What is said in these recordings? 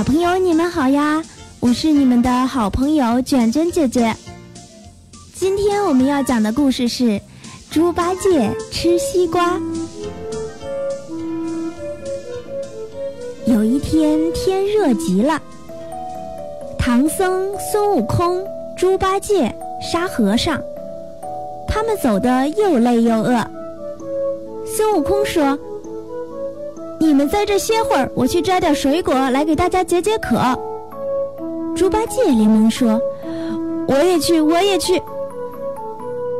小朋友，你们好呀！我是你们的好朋友卷卷姐姐。今天我们要讲的故事是《猪八戒吃西瓜》。有一天天热极了，唐僧、孙悟空、猪八戒、沙和尚，他们走得又累又饿。孙悟空说。你们在这歇会儿，我去摘点水果来给大家解解渴。猪八戒连忙说：“我也去，我也去。”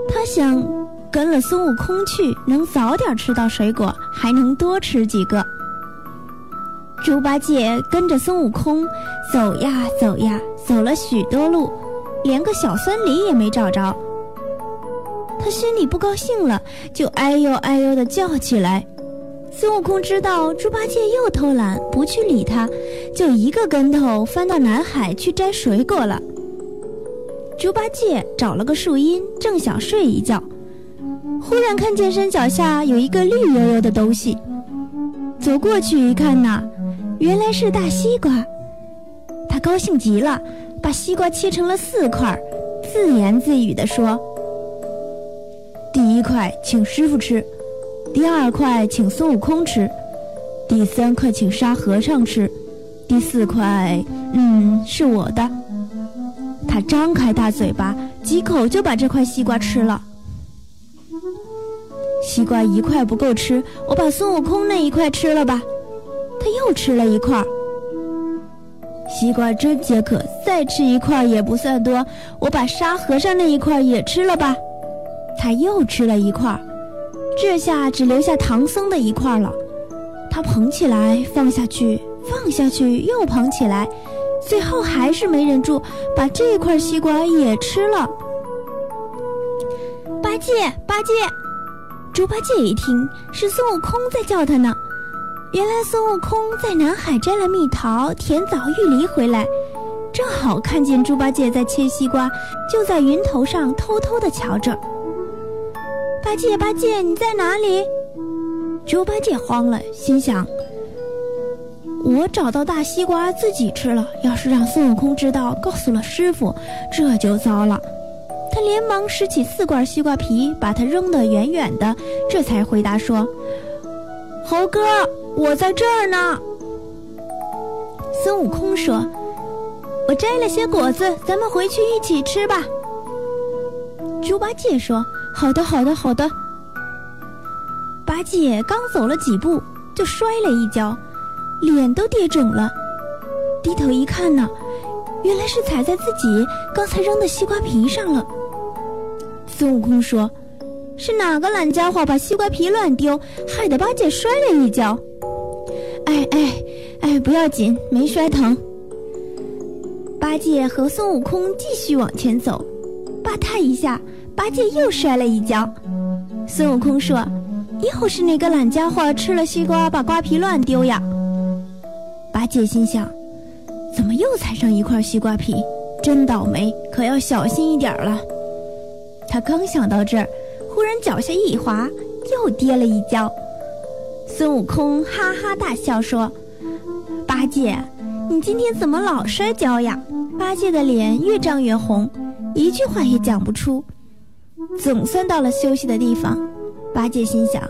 他想跟了孙悟空去，能早点吃到水果，还能多吃几个。猪八戒跟着孙悟空走呀走呀，走了许多路，连个小森林也没找着。他心里不高兴了，就哎呦哎呦的叫起来。孙悟空知道猪八戒又偷懒，不去理他，就一个跟头翻到南海去摘水果了。猪八戒找了个树荫，正想睡一觉，忽然看见山脚下有一个绿油油的东西，走过去一看呐，原来是大西瓜。他高兴极了，把西瓜切成了四块，自言自语地说：“第一块，请师傅吃。”第二块请孙悟空吃，第三块请沙和尚吃，第四块，嗯，是我的。他张开大嘴巴，几口就把这块西瓜吃了。西瓜一块不够吃，我把孙悟空那一块吃了吧。他又吃了一块。西瓜真解渴，再吃一块也不算多，我把沙和尚那一块也吃了吧。他又吃了一块。这下只留下唐僧的一块了，他捧起来放下去，放下去又捧起来，最后还是没忍住，把这块西瓜也吃了。八戒，八戒，猪八戒一听是孙悟空在叫他呢，原来孙悟空在南海摘了蜜桃、甜枣、玉梨回来，正好看见猪八戒在切西瓜，就在云头上偷偷的瞧着。八戒，八戒，你在哪里？猪八戒慌了，心想：我找到大西瓜自己吃了，要是让孙悟空知道，告诉了师傅，这就糟了。他连忙拾起四块西瓜皮，把它扔得远远的，这才回答说：“猴哥，我在这儿呢。”孙悟空说：“我摘了些果子，咱们回去一起吃吧。”猪八戒说。好的，好的，好的。八戒刚走了几步，就摔了一跤，脸都跌肿了。低头一看呢，原来是踩在自己刚才扔的西瓜皮上了。孙悟空说：“是哪个懒家伙把西瓜皮乱丢，害得八戒摔了一跤？”哎哎哎，不要紧，没摔疼。八戒和孙悟空继续往前走，吧嗒一下。八戒又摔了一跤，孙悟空说：“又是那个懒家伙吃了西瓜，把瓜皮乱丢呀。”八戒心想：“怎么又踩上一块西瓜皮？真倒霉，可要小心一点了。”他刚想到这儿，忽然脚下一滑，又跌了一跤。孙悟空哈哈大笑说：“八戒，你今天怎么老摔跤呀？”八戒的脸越涨越红，一句话也讲不出。总算到了休息的地方，八戒心想：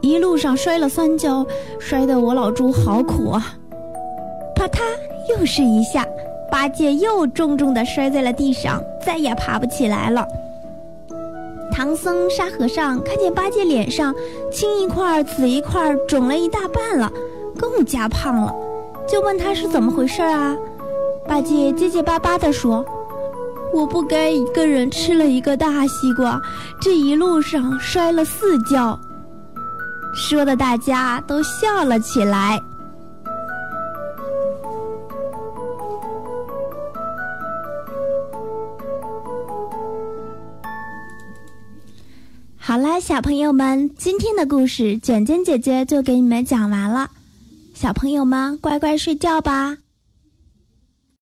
一路上摔了三跤，摔得我老猪好苦啊！啪嗒，又是一下，八戒又重重的摔在了地上，再也爬不起来了。唐僧、沙和尚看见八戒脸上青一块紫一块，肿了一大半了，更加胖了，就问他是怎么回事啊？八戒结结巴巴地说。我不该一个人吃了一个大西瓜，这一路上摔了四跤，说的大家都笑了起来。好啦，小朋友们，今天的故事卷卷姐姐就给你们讲完了，小朋友们乖乖睡觉吧。